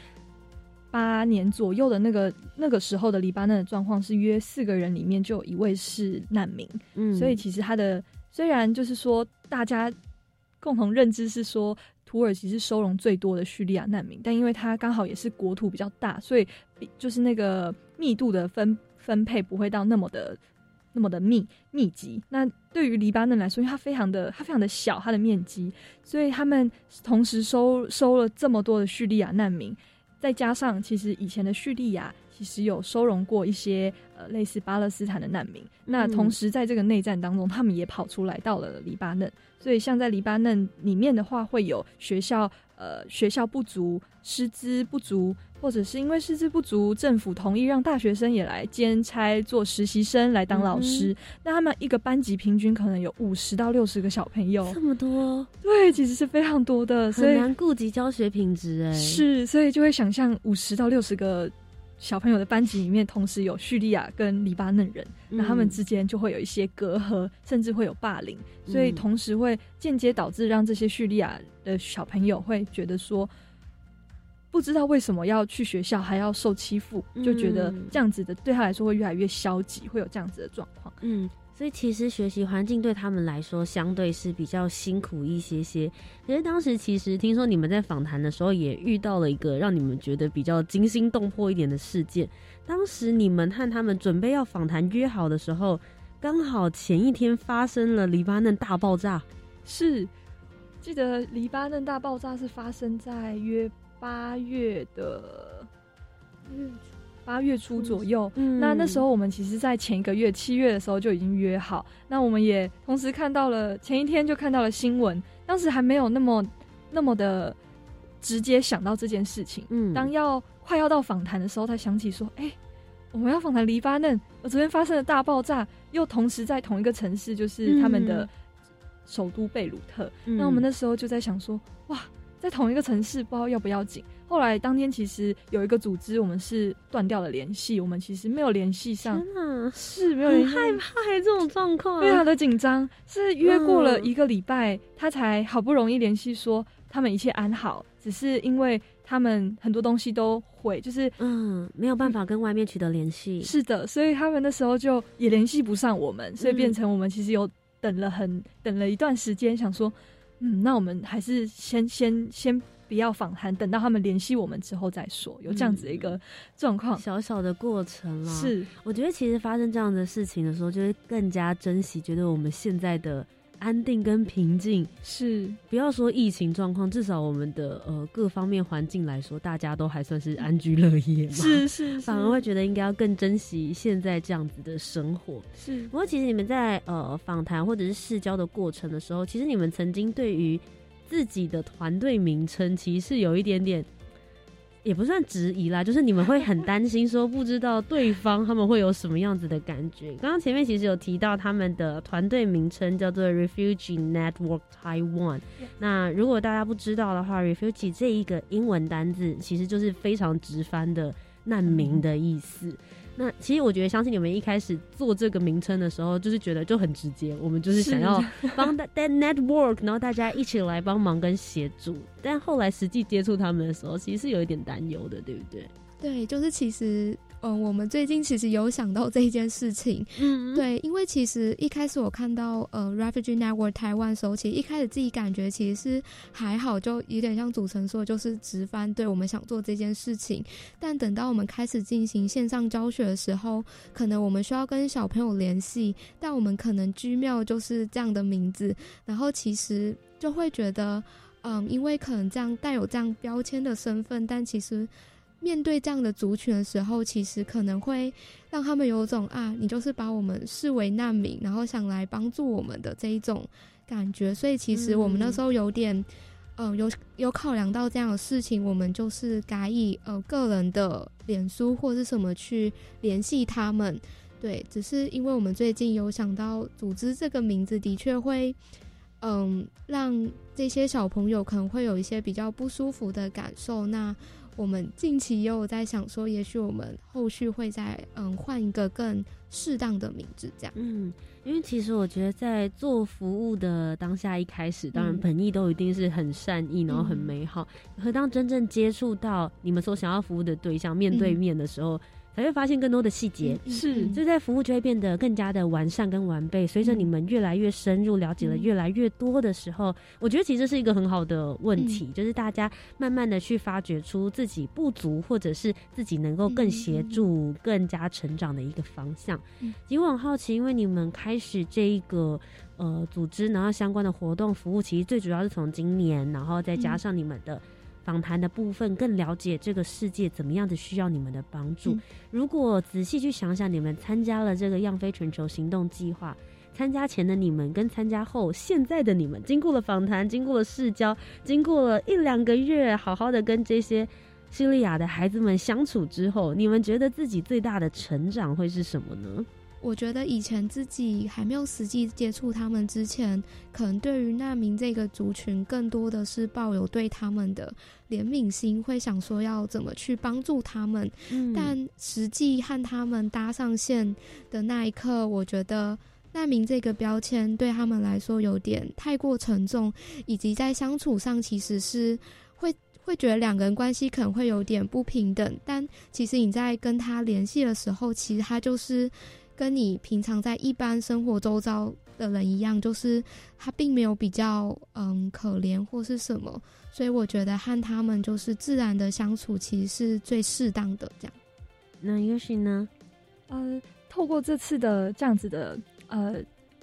八年左右的那个那个时候的黎巴嫩的状况是，约四个人里面就有一位是难民。嗯所以其实他的虽然就是说大家共同认知是说土耳其是收容最多的叙利亚难民，但因为它刚好也是国土比较大，所以比就是那个密度的分分配不会到那么的那么的密密集。那对于黎巴嫩来说，因为它非常的它非常的小，它的面积，所以他们同时收收了这么多的叙利亚难民。再加上其实以前的叙利亚其实有收容过一些呃类似巴勒斯坦的难民，那同时在这个内战当中，他们也跑出来到了黎巴嫩，所以像在黎巴嫩里面的话，会有学校呃学校不足、师资不足。或者是因为师资不足，政府同意让大学生也来兼差做实习生来当老师。那他们一个班级平均可能有五十到六十个小朋友，这么多？对，其实是非常多的，很难顾及教学品质哎。是，所以就会想象五十到六十个小朋友的班级里面，同时有叙利亚跟黎巴嫩人，那他们之间就会有一些隔阂，甚至会有霸凌，所以同时会间接导致让这些叙利亚的小朋友会觉得说。不知道为什么要去学校还要受欺负，就觉得这样子的对他来说会越来越消极，会有这样子的状况。嗯，所以其实学习环境对他们来说相对是比较辛苦一些些。可是当时其实听说你们在访谈的时候也遇到了一个让你们觉得比较惊心动魄一点的事件。当时你们和他们准备要访谈约好的时候，刚好前一天发生了黎巴嫩大爆炸。是，记得黎巴嫩大爆炸是发生在约。八月的月八月初左右，嗯那那时候我们其实，在前一个月七月的时候就已经约好。那我们也同时看到了前一天就看到了新闻，当时还没有那么那么的直接想到这件事情。嗯，当要快要到访谈的时候，才想起说：“哎，我们要访谈黎巴嫩，我昨天发生了大爆炸，又同时在同一个城市，就是他们的首都贝鲁特。”那我们那时候就在想说：“哇！”在同一个城市，不知道要不要紧。后来当天其实有一个组织，我们是断掉了联系，我们其实没有联系上。是没有很害怕这种状况，非常的紧张。是约过了一个礼拜，他才好不容易联系说他们一切安好，只是因为他们很多东西都毁，就是嗯没有办法跟外面取得联系。是的，所以他们那时候就也联系不上我们，所以变成我们其实有等了很等了一段时间，想说。嗯，那我们还是先先先不要访谈，等到他们联系我们之后再说。有这样子的一个状况，小小的过程啦。是，我觉得其实发生这样的事情的时候，就会更加珍惜，觉得我们现在的。安定跟平静是，不要说疫情状况，至少我们的呃各方面环境来说，大家都还算是安居乐业嘛。是是，反而会觉得应该要更珍惜现在这样子的生活。是，不过其实你们在呃访谈或者是试交的过程的时候，其实你们曾经对于自己的团队名称，其实是有一点点。也不算质疑啦，就是你们会很担心，说不知道对方他们会有什么样子的感觉。刚刚前面其实有提到他们的团队名称叫做 Refugee Network Taiwan。那如果大家不知道的话，Refugee 这一个英文单字其实就是非常直翻的难民的意思。那其实我觉得，相信你们一开始做这个名称的时候，就是觉得就很直接，我们就是想要帮 that network，然后大家一起来帮忙跟协助。但后来实际接触他们的时候，其实是有一点担忧的，对不对？对，就是其实。嗯，我们最近其实有想到这一件事情，嗯，对，因为其实一开始我看到呃，Refugee Network 台湾的时候，其实一开始自己感觉其实是还好，就有点像主持人说，就是直翻对我们想做这件事情。但等到我们开始进行线上教学的时候，可能我们需要跟小朋友联系，但我们可能居庙就是这样的名字，然后其实就会觉得，嗯，因为可能这样带有这样标签的身份，但其实。面对这样的族群的时候，其实可能会让他们有种啊，你就是把我们视为难民，然后想来帮助我们的这一种感觉。所以其实我们那时候有点，嗯，有有考量到这样的事情，我们就是改以呃个人的脸书或是什么去联系他们。对，只是因为我们最近有想到组织这个名字，的确会嗯让这些小朋友可能会有一些比较不舒服的感受。那我们近期也有在想说，也许我们后续会再嗯换一个更适当的名字，这样。嗯，因为其实我觉得在做服务的当下一开始，当然本意都一定是很善意，然后很美好。可当真正接触到你们所想要服务的对象面对面的时候。才会发现更多的细节，是，所以在服务就会变得更加的完善跟完备。随着你们越来越深入了解了越来越多的时候，我觉得其实是一个很好的问题，就是大家慢慢的去发掘出自己不足，或者是自己能够更协助、更加成长的一个方向。其实我很好奇，因为你们开始这一个呃组织，然后相关的活动服务，其实最主要是从今年，然后再加上你们的。访谈的部分更了解这个世界怎么样的需要你们的帮助。嗯如果仔细去想想，你们参加了这个样飞全球行动计划。参加前的你们跟参加后现在的你们，经过了访谈，经过了试教，经过了一两个月，好好的跟这些叙利亚的孩子们相处之后，你们觉得自己最大的成长会是什么呢？我觉得以前自己还没有实际接触他们之前，可能对于难民这个族群，更多的是抱有对他们的怜悯心，会想说要怎么去帮助他们。嗯但实际和他们搭上线的那一刻，我觉得难民这个标签对他们来说有点太过沉重，以及在相处上其实是会会觉得两个人关系可能会有点不平等。但其实你在跟他联系的时候，其实他就是跟你平常在一般生活周遭的人一样，就是他并没有比较嗯可怜或是什么。所以我觉得和他们就是自然的相处，其实是最适当的这样。那 Yoshi 呢？呃，透过这次的这样子的呃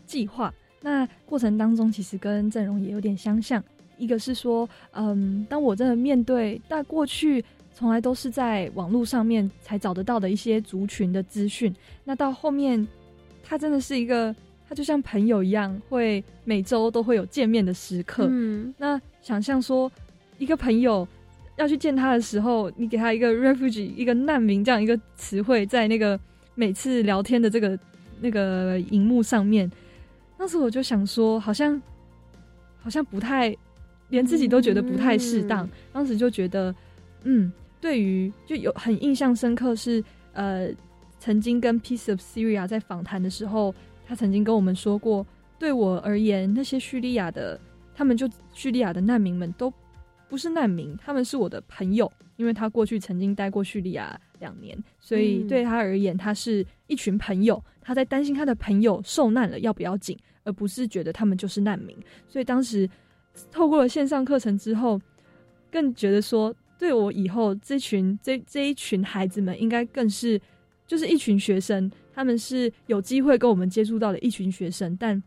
计划，那过程当中其实跟阵容也有点相像。一个是说，嗯，当我真的面对，但过去从来都是在网络上面才找得到的一些族群的资讯，那到后面，他真的是一个，他就像朋友一样，会每周都会有见面的时刻。嗯，那想象说，一个朋友要去见他的时候，你给他一个 refugee 一个难民这样一个词汇，在那个每次聊天的这个那个荧幕上面，当时我就想说，好像好像不太，连自己都觉得不太适当。嗯当时就觉得，嗯，对于就有很印象深刻是，呃，曾经跟 Peace of Syria 在访谈的时候，他曾经跟我们说过，对我而言，那些叙利亚的，他们就叙利亚的难民们都不是难民，他们是我的朋友，因为他过去曾经待过叙利亚两年，所以嗯对他而言，他是一群朋友，他在担心他的朋友受难了要不要紧，而不是觉得他们就是难民。所以当时透过了线上课程之后，更觉得说，对我以后这群这这一群孩子们，应该更是就是一群学生，他们是有机会跟我们接触到的一群学生，但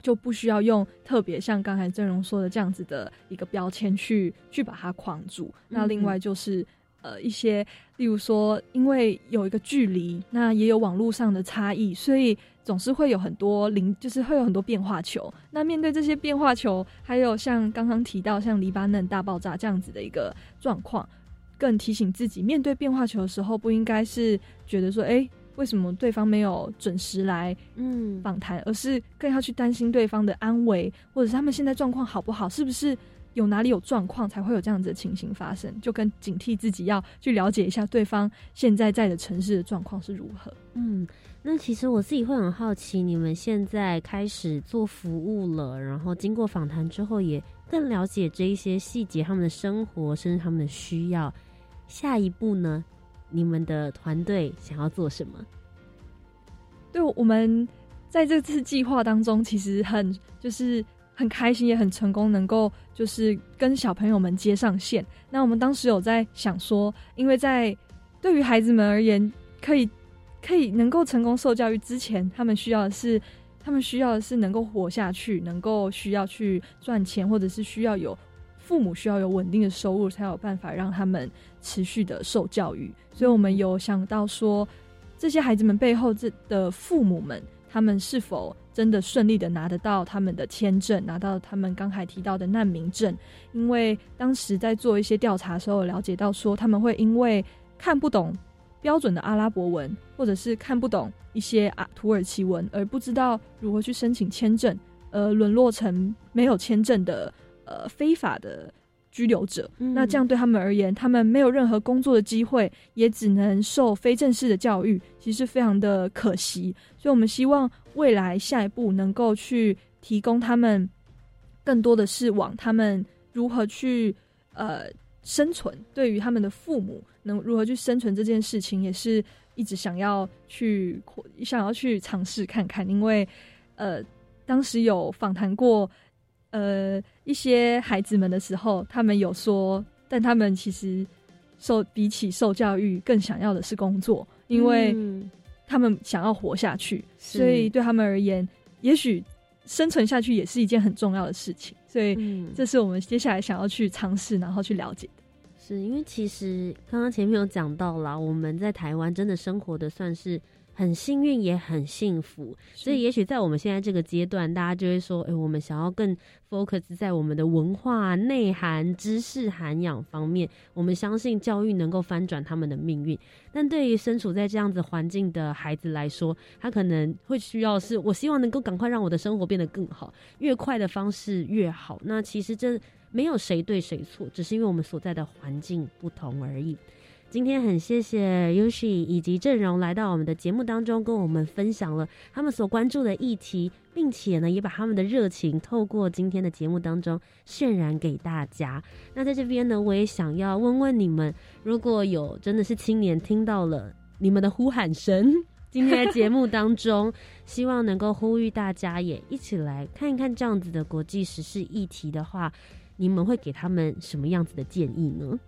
就不需要用特别像刚才郑荣说的这样子的一个标签去去把它框住。那另外就是。呃，一些，例如说，因为有一个距离，那也有网络上的差异，所以总是会有很多零，就是会有很多变化球。那面对这些变化球，还有像刚刚提到像黎巴嫩大爆炸这样子的一个状况，更提醒自己，面对变化球的时候，不应该是觉得说，哎、为什么对方没有准时来嗯访谈，而是更要去担心对方的安危，或者是他们现在状况好不好，是不是有哪里有状况才会有这样子的情形发生，就跟警惕自己要去了解一下对方现在在的城市的状况是如何。嗯，那其实我自己会很好奇，你们现在开始做服务了，然后经过访谈之后，也更了解这一些细节，他们的生活，甚至他们的需要。下一步呢？你们的团队想要做什么？对，我们在这次计划当中，其实很就是很开心，也很成功，能够就是跟小朋友们接上线。那我们当时有在想说，因为在对于孩子们而言，可以可以能够成功受教育之前，他们需要的是。他们需要的是能够活下去，能够需要去赚钱，或者是需要有父母需要有稳定的收入，才有办法让他们持续的受教育。所以，我们有想到说，这些孩子们背后这的父母们，他们是否真的顺利的拿得到他们的签证，拿到他们刚才提到的难民证？因为当时在做一些调查的时候，了解到说他们会因为看不懂标准的阿拉伯文，或者是看不懂一些啊土耳其文，而不知道如何去申请签证，呃，沦落成没有签证的呃非法的居留者。嗯那这样对他们而言，他们没有任何工作的机会，也只能受非正式的教育，其实非常的可惜。所以我们希望未来下一步能够去提供他们更多的是往他们如何去呃生存，对于他们的父母能如何去生存这件事情，也是一直想要去想要去尝试看看，因为呃当时有访谈过呃一些孩子们的时候，他们有说，但他们其实受比起受教育更想要的是工作，因为嗯。他们想要活下去，是。所以对他们而言，也许生存下去也是一件很重要的事情。所以，这是我们接下来想要去尝试，然后去了解的。是因为其实刚刚前面有讲到啦，我们在台湾真的生活的算是。很幸运，也很幸福，所以也许在我们现在这个阶段，大家就会说：“哎，我们想要更 focus 在我们的文化内涵、知识涵养方面。我们相信教育能够翻转他们的命运。但对于身处在这样子环境的孩子来说，他可能会需要是：我希望能够赶快让我的生活变得更好，越快的方式越好。那其实这没有谁对谁错，只是因为我们所在的环境不同而已。”今天很谢谢 Yushi 以及郑荣来到我们的节目当中，跟我们分享了他们所关注的议题，并且呢，也把他们的热情透过今天的节目当中渲染给大家。那在这边呢，我也想要问问你们，如果有真的是青年听到了你们的呼喊声，今天的节目当中，希望能够呼吁大家也一起来看一看这样子的国际时事议题的话，你们会给他们什么样子的建议呢？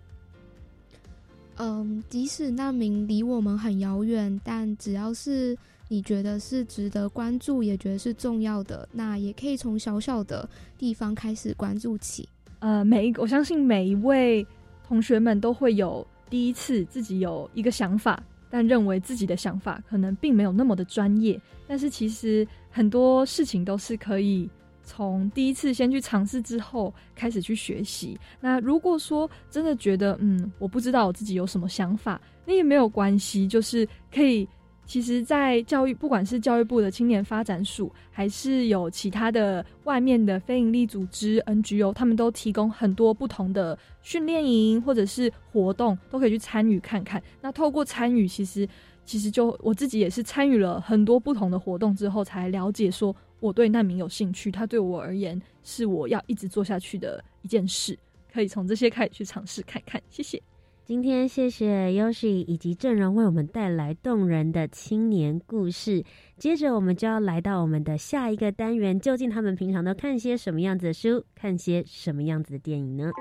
嗯，即使难民离我们很遥远，但只要是你觉得是值得关注，也觉得是重要的，那也可以从小小的地方开始关注起。呃，每一我相信每一位同学们都会有第一次自己有一个想法，但认为自己的想法可能并没有那么的专业，但是其实很多事情都是可以。从第一次先去尝试之后，开始去学习。那如果说真的觉得，嗯，我不知道我自己有什么想法，那也没有关系，就是可以。其实，在教育，不管是教育部的青年发展署，还是有其他的外面的非营利组织 NGO，他们都提供很多不同的训练营或者是活动，都可以去参与看看。那透过参与，其实其实就我自己也是参与了很多不同的活动之后，才了解说。我对难民有兴趣，他对我而言是我要一直做下去的一件事，可以从这些开始去尝试看看。谢谢，今天谢谢 Yoshi 以及证人为我们带来动人的青年故事。接着我们就要来到我们的下一个单元，究竟他们平常都看些什么样子的书，看些什么样子的电影呢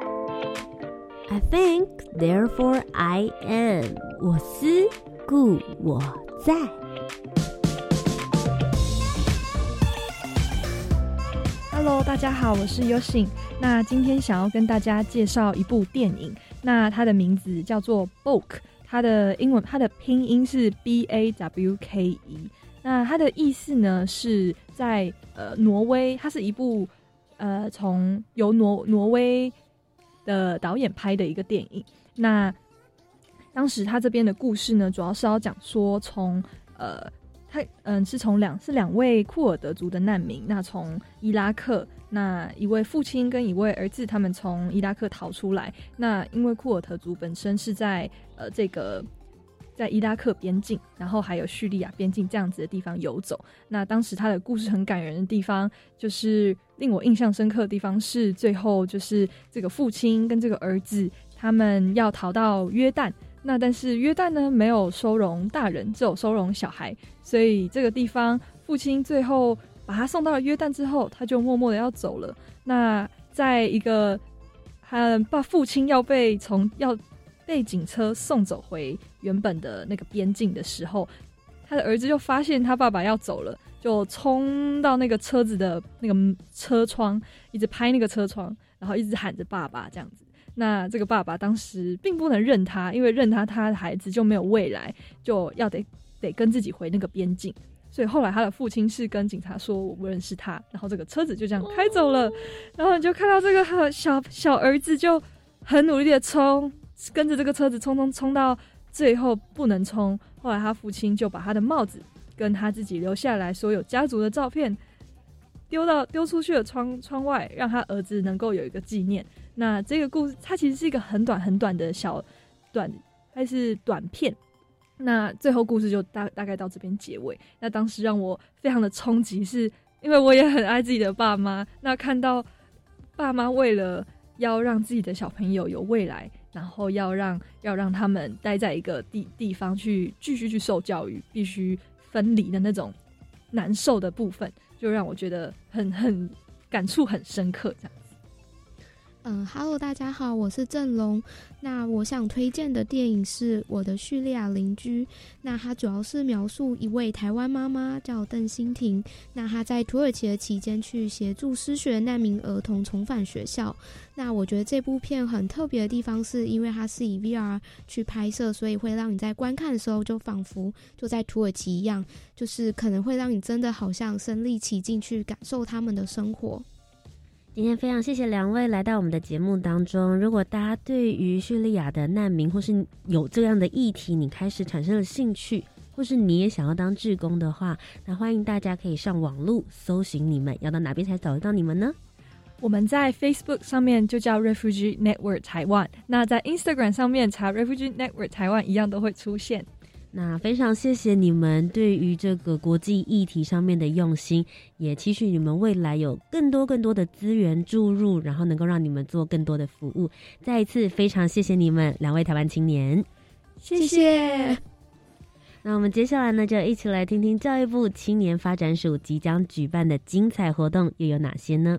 ？I think, therefore I am。我思故我在。Hello，大家好，我是 y o s h i n。那今天想要跟大家介绍一部电影，那它的名字叫做《Book》，它的英文它的拼音是 B A W K E。那它的意思呢是在呃挪威，它是一部呃从由挪挪威的导演拍的一个电影。那当时他这边的故事呢，主要是要讲说从呃。他嗯，是从两是两位库尔德族的难民，那从伊拉克，那一位父亲跟一位儿子，他们从伊拉克逃出来。那因为库尔德族本身是在呃这个在伊拉克边境，然后还有叙利亚边境这样子的地方游走。那当时他的故事很感人的地方，就是令我印象深刻的地方是最后就是这个父亲跟这个儿子他们要逃到约旦。那但是约旦呢没有收容大人，只有收容小孩，所以这个地方父亲最后把他送到了约旦之后，他就默默的要走了。那在一个他爸父亲要被从要被警车送走回原本的那个边境的时候，他的儿子就发现他爸爸要走了，就冲到那个车子的那个车窗，一直拍那个车窗，然后一直喊着爸爸这样子。那这个爸爸当时并不能认他，因为认他，他的孩子就没有未来，就要得得跟自己回那个边境。所以后来他的父亲是跟警察说我不认识他，然后这个车子就这样开走了。然后你就看到这个小小儿子就很努力的冲，跟着这个车子冲冲冲到最后不能冲。后来他父亲就把他的帽子跟他自己留下来所有家族的照片丢到丢出去的窗窗外，让他儿子能够有一个纪念。那这个故事，它其实是一个很短很短的小短，还是短片。那最后故事就大大概到这边结尾。那当时让我非常的冲击，是因为我也很爱自己的爸妈。那看到爸妈为了要让自己的小朋友有未来，然后要让要让他们待在一个地地方去继续去受教育，必须分离的那种难受的部分，就让我觉得很很感触很深刻，这样子。嗯，Hello，大家好，我是郑龙。那我想推荐的电影是《我的叙利亚邻居》。那它主要是描述一位台湾妈妈叫邓欣婷，那她在土耳其的期间去协助失学难民儿童重返学校。那我觉得这部片很特别的地方，是因为它是以 VR 去拍摄，所以会让你在观看的时候就仿佛就在土耳其一样，就是可能会让你真的好像身临其境去感受他们的生活。今天非常谢谢两位来到我们的节目当中。如果大家对于叙利亚的难民或是有这样的议题，你开始产生了兴趣，或是你也想要当志工的话，那欢迎大家可以上网络搜寻你们，要到哪边才找得到你们呢？我们在 Facebook 上面就叫 Refugee Network 台湾，那在 Instagram 上面查 Refugee Network 台湾一样都会出现。那非常谢谢你们对于这个国际议题上面的用心，也期许你们未来有更多更多的资源注入，然后能够让你们做更多的服务。再一次非常谢谢你们两位台湾青年，谢谢。那我们接下来呢，就一起来听听教育部青年发展署即将举办的精彩活动又有哪些呢？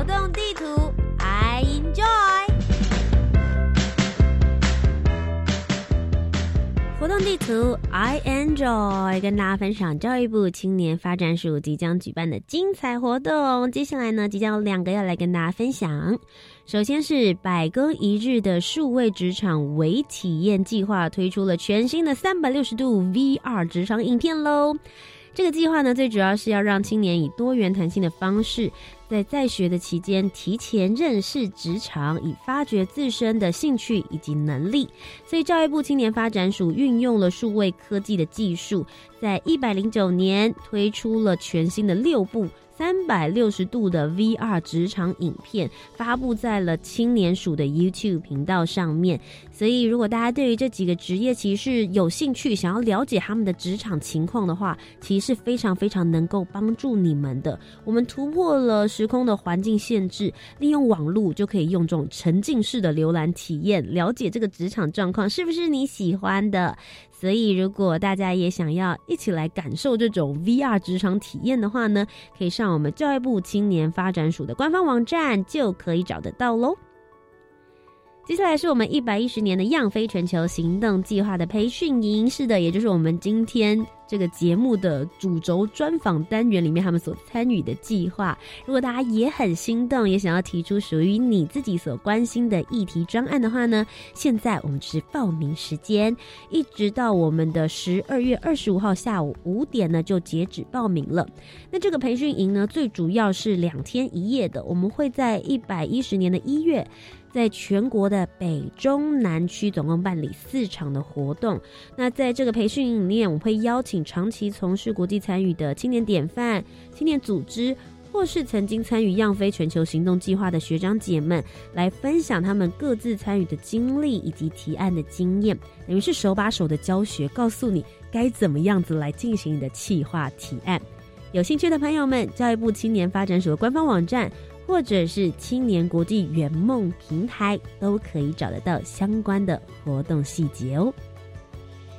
活动地图 I enjoy。活动地图 I enjoy，跟大家分享教育部青年发展署即将举办的精彩活动。接下来呢，即将有两个要来跟大家分享。首先是百工一日的数位职场微体验计划，推出了全新的三百六十度 VR 职场影片喽。这个计划呢，最主要是要让青年以多元弹性的方式，在在学的期间提前认识职场，以发掘自身的兴趣以及能力。所以，教育部青年发展署运用了数位科技的技术，在一百零九年推出了全新的六部。三百六十度的 VR 职场影片发布在了青年署的 YouTube 频道上面，所以如果大家对于这几个职业其实有兴趣，想要了解他们的职场情况的话，其实是非常非常能够帮助你们的。我们突破了时空的环境限制，利用网络就可以用这种沉浸式的浏览体验，了解这个职场状况是不是你喜欢的。所以，如果大家也想要一起来感受这种 VR 职场体验的话呢，可以上我们教育部青年发展署的官方网站，就可以找得到喽。接下来是我们一百一十年的样飞全球行动计划的培训营，是的，也就是我们今天。这个节目的主轴专访单元里面，他们所参与的计划，如果大家也很心动，也想要提出属于你自己所关心的议题专案的话呢，现在我们是报名时间，一直到我们的十二月二十五号下午五点呢就截止报名了。那这个培训营呢，最主要是两天一夜的，我们会在一百一十年的一月。在全国的北中南区总共办理四场的活动。那在这个培训营里面，我会邀请长期从事国际参与的青年典范、青年组织，或是曾经参与“样飞全球行动计划”的学长姐们，来分享他们各自参与的经历以及提案的经验，等于是手把手的教学，告诉你该怎么样子来进行你的企划提案。有兴趣的朋友们，教育部青年发展署的官方网站。或者是青年国际圆梦平台，都可以找得到相关的活动细节哦。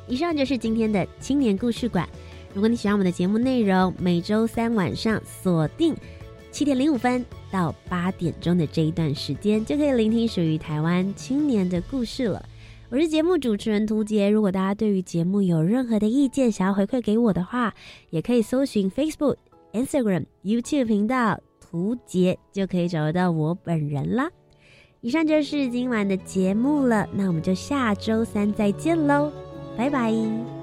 以上就是今天的青年故事馆。如果你喜欢我们的节目内容，每周三晚上锁定七点零五分到八点钟的这一段时间，就可以聆听属于台湾青年的故事了。我是节目主持人涂杰。如果大家对于节目有任何的意见，想要回馈给我的话，也可以搜寻 Facebook、Instagram、YouTube 频道。胡杰就可以找到我本人啦。以上就是今晚的节目了，那我们就下周三再见喽，拜拜。